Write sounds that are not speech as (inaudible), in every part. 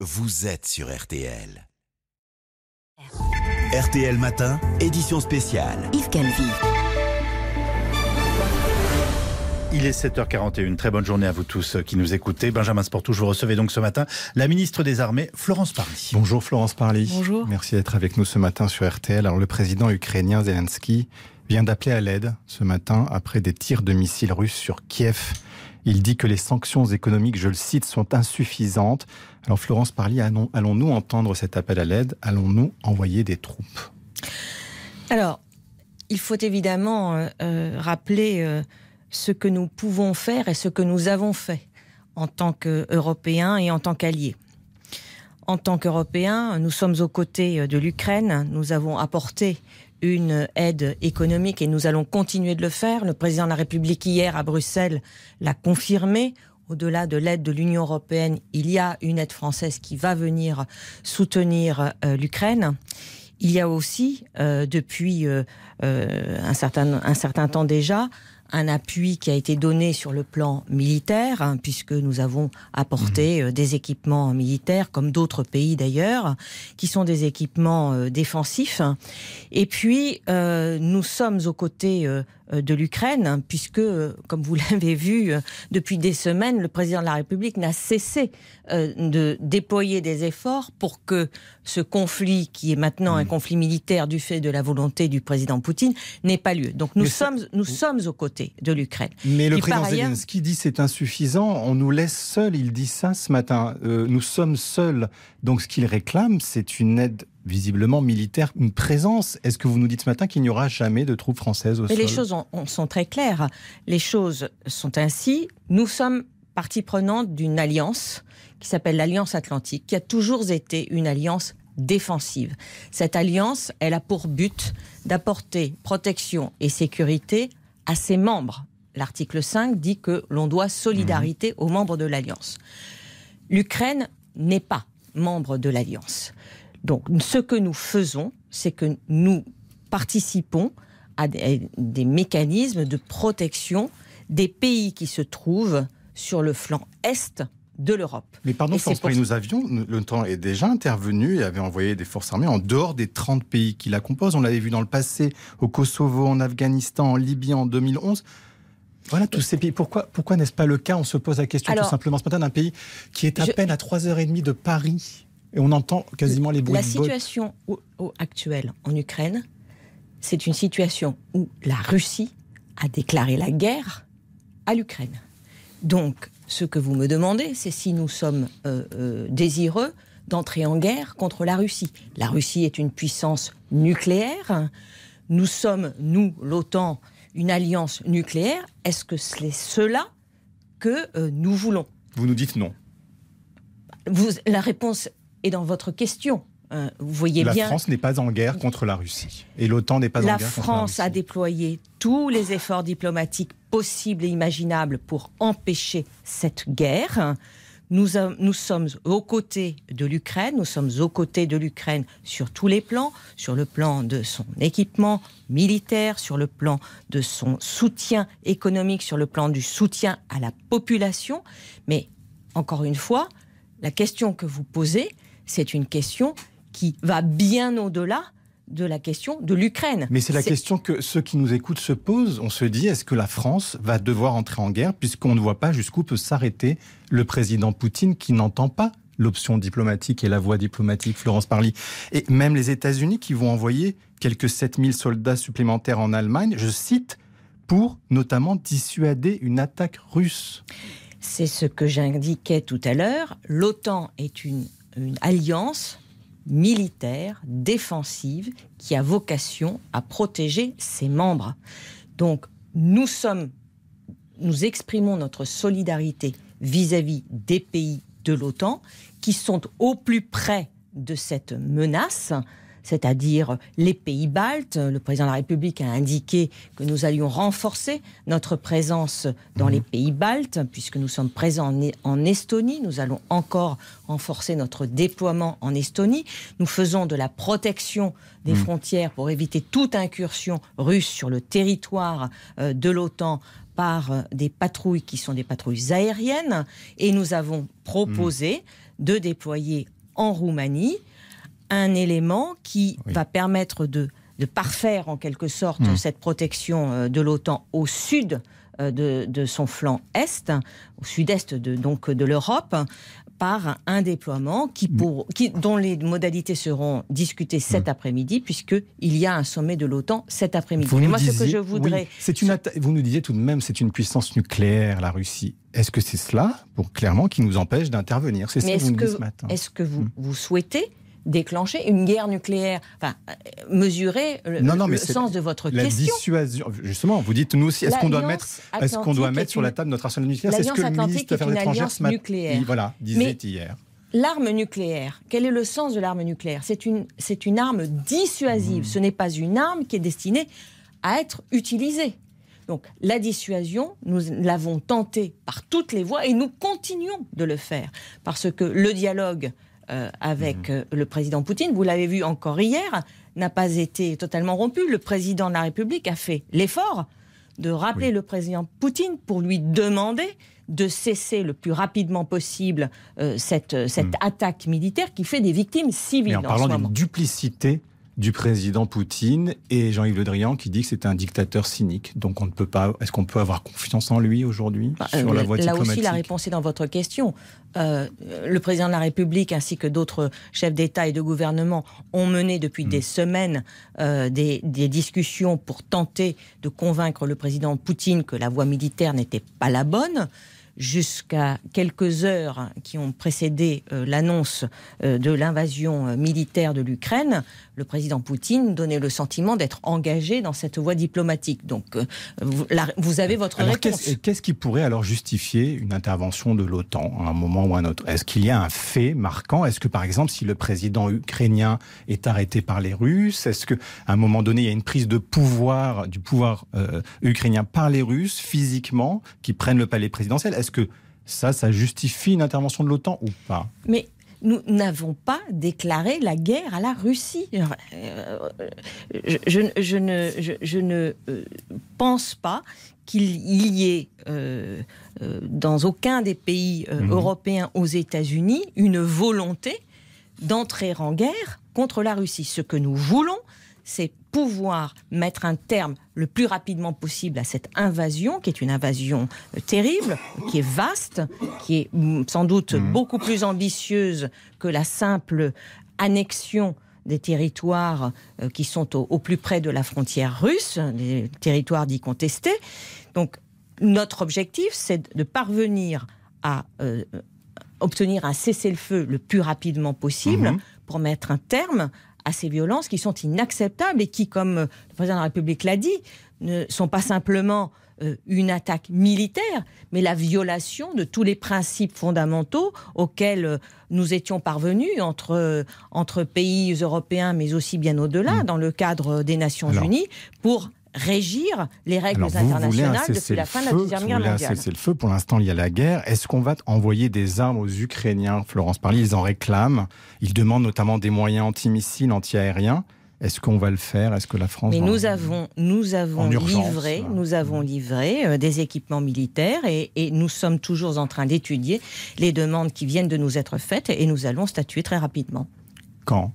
vous êtes sur RTL. RTL Matin, édition spéciale. Yves Calvi. Il est 7h41. Très bonne journée à vous tous qui nous écoutez. Benjamin Sportou, je vous recevais donc ce matin la ministre des Armées, Florence Parly. Bonjour Florence Parly. Bonjour. Merci d'être avec nous ce matin sur RTL. Alors le président ukrainien Zelensky vient d'appeler à l'aide ce matin après des tirs de missiles russes sur Kiev. Il dit que les sanctions économiques, je le cite, sont insuffisantes. Alors Florence Parly, allons-nous entendre cet appel à l'aide? Allons-nous envoyer des troupes? Alors, il faut évidemment euh, euh, rappeler euh, ce que nous pouvons faire et ce que nous avons fait en tant qu'Européens et en tant qu'alliés. En tant qu'Européens, nous sommes aux côtés de l'Ukraine. Nous avons apporté une aide économique et nous allons continuer de le faire. Le président de la République hier à Bruxelles l'a confirmé. Au-delà de l'aide de l'Union européenne, il y a une aide française qui va venir soutenir euh, l'Ukraine. Il y a aussi, euh, depuis euh, un, certain, un certain temps déjà, un appui qui a été donné sur le plan militaire, hein, puisque nous avons apporté mmh. des équipements militaires, comme d'autres pays d'ailleurs, qui sont des équipements défensifs. Et puis, nous sommes aux côtés euh, de l'Ukraine, puisque, euh, comme vous (laughs) l'avez vu, euh, depuis des semaines, le président de la République n'a cessé de déployer des efforts pour que ce conflit, qui est maintenant un mm. conflit militaire du fait de la volonté du président Poutine, n'ait pas lieu. Donc nous, sommes, nous sommes aux côtés de l'Ukraine. Mais le président Zelensky dit c'est insuffisant, on nous laisse seuls, il dit ça ce matin. nous sommes seuls. Donc ce qu'il réclame, c'est une aide visiblement militaire, une présence. Est-ce que vous nous dites ce matin qu'il n'y aura jamais de troupes françaises au Mais Les choses sont très claires. Les choses sont ainsi. Nous sommes partie prenante d'une alliance qui s'appelle l'Alliance Atlantique, qui a toujours été une alliance défensive. Cette alliance, elle a pour but d'apporter protection et sécurité à ses membres. L'article 5 dit que l'on doit solidarité aux membres de l'alliance. L'Ukraine n'est pas membre de l'alliance. Donc, ce que nous faisons, c'est que nous participons à des, mécanismes de protection des pays qui se trouvent sur le flanc est de l'Europe. Mais pardon, France nous avions, le temps est déjà intervenu et avait envoyé des forces armées en dehors des 30 pays qui la composent. On l'avait vu dans le passé, au Kosovo, en Afghanistan, en Libye en 2011. Voilà tous ces pays. Pourquoi, pourquoi n'est-ce pas le cas? On se pose la question tout simplement ce matin d'un pays qui est à peine à 3h30 de Paris. Et on entend quasiment les bruits La situation actuelle en Ukraine, c'est une situation où la Russie a déclaré la guerre à l'Ukraine. Donc, ce que vous me demandez, c'est si nous sommes euh, euh, désireux d'entrer en guerre contre la Russie. La Russie est une puissance nucléaire. Nous sommes, nous, l'OTAN, une alliance nucléaire. Est-ce que c'est cela que euh, nous voulons? Vous nous dites non. Vous, la réponse et dans votre question. Euh, vous voyez la bien. La France n'est pas en guerre contre la Russie. Et l'OTAN n'est pas en guerre contre la Russie. La France a déployé tous les efforts diplomatiques possibles et imaginables pour empêcher cette guerre. Nous, nous, sommes aux côtés de l'Ukraine, nous sommes aux côtés de l'Ukraine sur tous les plans, sur le plan de son équipement militaire, sur le plan de son soutien économique, sur le plan du soutien à la population. Mais encore une fois, la question que vous posez, c'est une question qui va bien au-delà de la question de l'Ukraine. Mais c'est la question que ceux qui nous écoutent se posent. On se dit, est-ce que la France va devoir entrer en guerre puisqu'on ne voit pas jusqu'où peut s'arrêter le président Poutine qui n'entend pas l'option diplomatique et la voie diplomatique, Florence Parly. Et même les États-Unis qui vont envoyer quelques 7000 soldats supplémentaires en Allemagne, je cite, pour notamment dissuader une attaque russe. C'est ce que j'indiquais tout à l'heure. L'OTAN est une une alliance militaire, défensive, qui a vocation à protéger ses membres. Donc, nous sommes, nous exprimons notre solidarité vis-à-vis des pays de l'OTAN qui sont au plus près de cette menace c'est-à-dire les pays baltes. Le président de la République a indiqué que nous allions renforcer notre présence dans les mhm. pays baltes, puisque nous sommes présents en Estonie. Nous allons encore renforcer notre déploiement en Estonie. Nous faisons de la protection des mhm. frontières pour éviter toute incursion russe sur le territoire euh, de l'OTAN par euh, des patrouilles qui sont des patrouilles aériennes. Et nous avons proposé de déployer en Roumanie un élément qui Oui. va permettre de, de parfaire en quelque sorte Mm. cette protection euh, de l'OTAN au sud euh, de, de son flanc est, au sud-est de, donc de l'Europe, par un déploiement qui pour, qui, dont les modalités seront discutées cet après-midi, puisqu'il y a un sommet de l'OTAN cet après-midi. Vous Mais nous moi, ce que disiez- je voudrais... oui, c'est une atta- vous nous disiez tout de même, c'est une puissance nucléaire, la Russie. Est-ce que c'est cela, pour, clairement, qui nous empêche d'intervenir? C'est Mais que vous est-ce nous dites ce que, matin. est-ce que vous, Hmm. vous souhaitez déclencher une guerre nucléaire Enfin, euh, mesurer le, Non, non, le mais c'est sens de votre La question. dissuasion, justement, vous dites nous aussi, est-ce qu'on doit mettre, est-ce qu'on doit mettre sur la table notre arsenal nucléaire? C'est ce que le ministre des Affaires étrangères ce matin- voilà, disait Mais- hier. L'arme nucléaire, quel est le sens de l'arme nucléaire? C'est une, c'est une arme dissuasive. Ce n'est pas une arme qui est destinée à être utilisée. Donc la dissuasion, nous l'avons tentée par toutes les voies et nous continuons de le faire. Parce que le dialogue euh, avec euh, le président Poutine, vous l'avez vu encore hier, n'a pas été totalement rompu. Le président de la République a fait l'effort de rappeler Oui. le président Poutine pour lui demander de cesser le plus rapidement possible euh, cette, cette attaque militaire qui fait des victimes civiles Mais en en, parlant d'une duplicité du président Poutine et Jean-Yves Le Drian qui dit que c'est un dictateur cynique. Donc on ne peut pas. Est-ce qu'on peut avoir confiance en lui aujourd'hui Bah, sur la voie Là diplomatique aussi, la réponse est dans votre question. Euh, le président de la République ainsi que d'autres chefs d'État et de gouvernement ont mené depuis des semaines euh, des, des discussions pour tenter de convaincre le président Poutine que la voie militaire n'était pas la bonne. Jusqu'à quelques heures qui ont précédé euh, l'annonce euh, de l'invasion euh, militaire de l'Ukraine, le président Poutine donnait le sentiment d'être engagé dans cette voie diplomatique. Donc, vous, avez votre Alors, réponse. qu'est-ce, qui pourrait alors justifier une intervention de l'OTAN à un moment ou à un autre? Est-ce qu'il y a un fait marquant? Est-ce que, par exemple, si le président ukrainien est arrêté par les Russes, est-ce qu'à un moment donné, il y a une prise de pouvoir du pouvoir euh, ukrainien par les Russes, physiquement, qui prennent le palais présidentiel? Est-ce que ça, ça justifie une intervention de l'OTAN ou pas? Mais nous n'avons pas déclaré la guerre à la Russie. Euh, je, je- je ne, je, je ne euh, pense pas qu'il y ait euh, dans aucun des pays euh, Mhm. européens aux États-Unis une volonté d'entrer en guerre contre la Russie. Ce que nous voulons, c'est pouvoir mettre un terme le plus rapidement possible à cette invasion, qui est une invasion euh, terrible, qui est vaste, qui est mm, sans doute Mhm. beaucoup plus ambitieuse que la simple annexion des territoires euh, qui sont au, au plus près de la frontière russe, des territoires dits contestés. Donc, notre objectif, c'est de parvenir à euh, obtenir un cessez-le-feu le plus rapidement possible Mhm. pour mettre un terme à ces violences qui sont inacceptables et qui, comme euh, le président de la République l'a dit, ne sont pas simplement euh, une attaque militaire, mais la violation de tous les principes fondamentaux auxquels euh, nous étions parvenus entre, entre pays européens, mais aussi bien au-delà, dans le cadre des Nations Alors- Unies, pour régir les règles Alors, internationales depuis la fin de la Deuxième Guerre voulez un mondiale. cessez-le-feu. Pour l'instant, il y a la guerre. Est-ce qu'on va envoyer des armes aux Ukrainiens? Florence Parly, ils en réclament. Ils demandent notamment des moyens anti-missiles, anti-aériens. Est-ce qu'on va le faire? Est-ce que la France Mais va- nous avons, nous avons En urgence, livré, nous avons livré euh, des équipements militaires et, et nous sommes toujours en train d'étudier les demandes qui viennent de nous être faites et nous allons statuer très rapidement. Quand?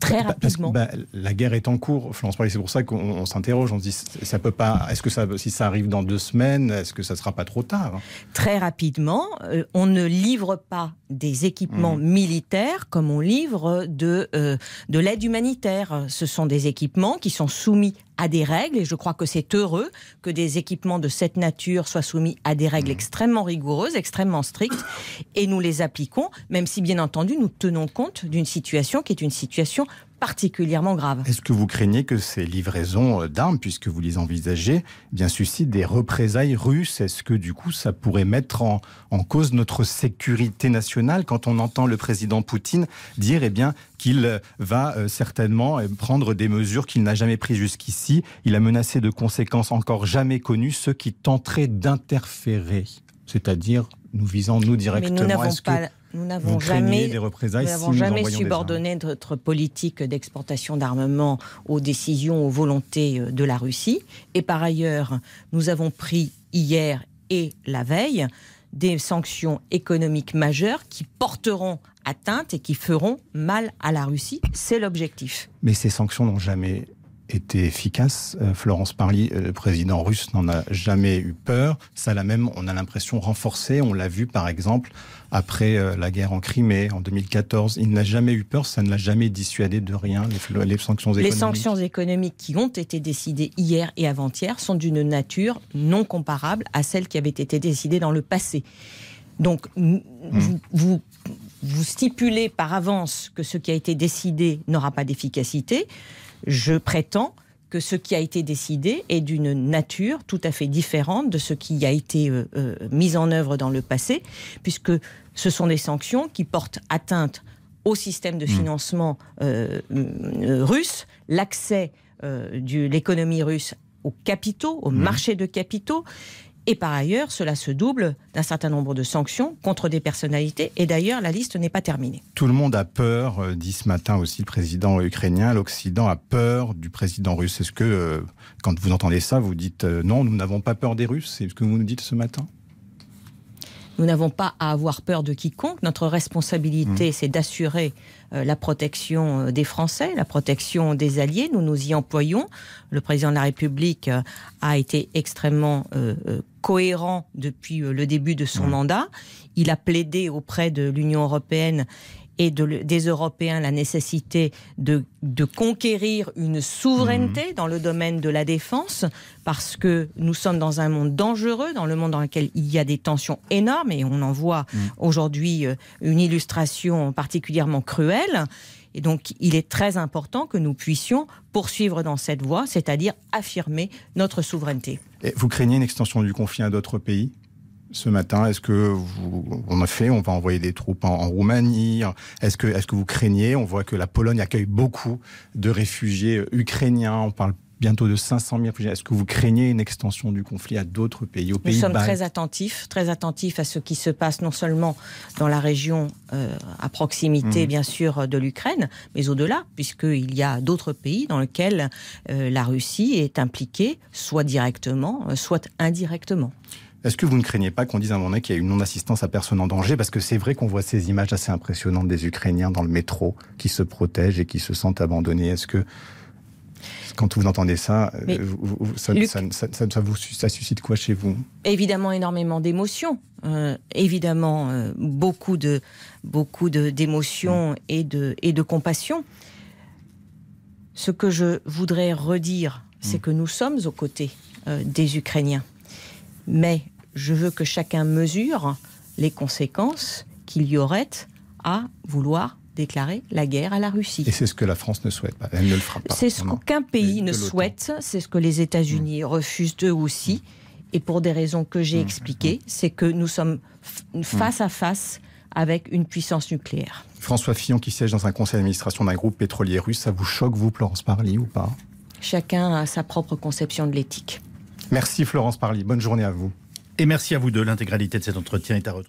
Très Bah, parce que, rapidement. bah, la guerre est en cours, Florence Parly. C'est pour ça qu'on on s'interroge. On se dit, ça peut pas. Est-ce que ça, si ça arrive dans deux semaines, est-ce que ça sera pas trop tard Très rapidement, euh, on ne livre pas des équipements Mmh. militaires comme on livre de, euh, de l'aide humanitaire. Ce sont des équipements qui sont soumis à des règles et je crois que c'est heureux que des équipements de cette nature soient soumis à des règles extrêmement rigoureuses, extrêmement strictes et nous les appliquons, même si bien entendu nous tenons compte d'une situation qui est une situation particulièrement grave. Est-ce que vous craignez que ces livraisons euh, d'armes, puisque vous les envisagez, eh bien suscitent des représailles russes? Est-ce que du coup ça pourrait mettre en, en cause notre sécurité nationale? Quand on entend le président Poutine dire eh bien qu'il euh, va euh, certainement prendre des mesures qu'il n'a jamais prises jusqu'ici Il a menacé de conséquences encore jamais connues ceux qui tenteraient d'interférer, c'est-à-dire nous visant nous Mais directement. nous n'avons pas, nous n'avons jamais des représailles Nous si n'avons nous jamais subordonné notre politique d'exportation d'armement aux décisions, aux volontés euh, de la Russie. Et par ailleurs, nous avons pris hier et la veille des sanctions économiques majeures qui porteront atteinte et qui feront mal à la Russie. C'est l'objectif. Mais ces sanctions n'ont jamais été efficace. Euh, Florence Parly, euh, le président russe, n'en a jamais eu peur. Ça l'a même, on a l'impression, renforcé. On l'a vu, par exemple, après euh, la guerre en Crimée, en 2014. Il n'a jamais eu peur, ça ne l'a jamais dissuadé de rien, les, les sanctions économiques. Les sanctions économiques qui ont été décidées hier et avant-hier sont d'une nature non comparable à celles qui avaient été décidées dans le passé. Donc, mmh. vous, vous stipulez par avance que ce qui a été décidé n'aura pas d'efficacité je prétends que ce qui a été décidé est d'une nature tout à fait différente de ce qui a été euh, euh, mis en œuvre dans le passé, puisque ce sont des sanctions qui portent atteinte au système de mmh. financement euh, russe, l'accès de l'économie russe aux capitaux, au mmh. marché de capitaux, et par ailleurs, cela se double d'un certain nombre de sanctions contre des personnalités. Et d'ailleurs, la liste n'est pas terminée. Tout le monde a peur, euh, dit ce matin aussi le président ukrainien. L'Occident a peur du président russe. Est-ce que, euh, quand vous entendez ça, vous dites euh, non, nous n'avons pas peur des Russes? C'est ce que vous nous dites ce matin? Nous n'avons pas à avoir peur de quiconque. Notre responsabilité, mmh. c'est d'assurer euh, la protection des Français, la protection des alliés. Nous nous y employons. Le président de la République euh, a été extrêmement cohérent depuis le début de son mmh. mandat. Il a plaidé auprès de l'Union européenne et des Européens la nécessité de, conquérir une souveraineté mmh. dans le domaine de la défense, parce que nous sommes dans un monde dangereux, dans le monde dans lequel il y a des tensions énormes, et on en voit mmh. aujourd'hui euh, une illustration particulièrement cruelle. Et donc, il est très important que nous puissions poursuivre dans cette voie, c'est-à-dire affirmer notre souveraineté. Et vous craignez une extension du conflit à d'autres pays? Ce matin Est-ce que vous, on a fait, on va envoyer des troupes en, Roumanie? Est-ce que, est-ce que vous craignez? On voit que la Pologne accueille beaucoup de réfugiés ukrainiens. On parle bientôt de 500 000 réfugiés. Est-ce que vous craignez une extension du conflit à d'autres pays, aux pays Nous sommes très attentifs, très attentifs à ce qui se passe non seulement dans la région euh, à proximité, mmh. bien sûr, de l'Ukraine, mais au-delà, puisqu'il y a d'autres pays dans lesquels euh, la Russie est impliquée, soit directement, euh, soit indirectement. Est-ce que vous ne craignez pas qu'on dise à un moment donné qu'il y a une non-assistance à personne en danger? Parce que c'est vrai qu'on voit ces images assez impressionnantes des Ukrainiens dans le métro qui se protègent et qui se sentent abandonnés. Est-ce que quand vous entendez ça, euh, ça, vous, ça, suscite quoi chez vous? Évidemment, énormément d'émotions. Euh, évidemment, euh, beaucoup de beaucoup d'émotions et de et de compassion. Ce que je voudrais redire, c'est mm. que nous sommes aux côtés des Ukrainiens. Mais je veux que chacun mesure les conséquences qu'il y aurait à vouloir déclarer la guerre à la Russie. Et c'est ce que la France ne souhaite pas. Elle ne le fera pas. C'est ce qu'aucun pays ne souhaite. C'est ce que les États-Unis mmh. refusent eux aussi. Et pour des raisons que j'ai mmh. expliquées, c'est que nous sommes mmh. face à face avec une puissance nucléaire. François Fillon qui siège dans un conseil d'administration d'un groupe pétrolier russe, ça vous choque, vous, Florence Parly, ou pas? Chacun a sa propre conception de l'éthique. Merci Florence Parly. Bonne journée à vous. Et merci à vous deux. L'intégralité de cet entretien est à retrouver.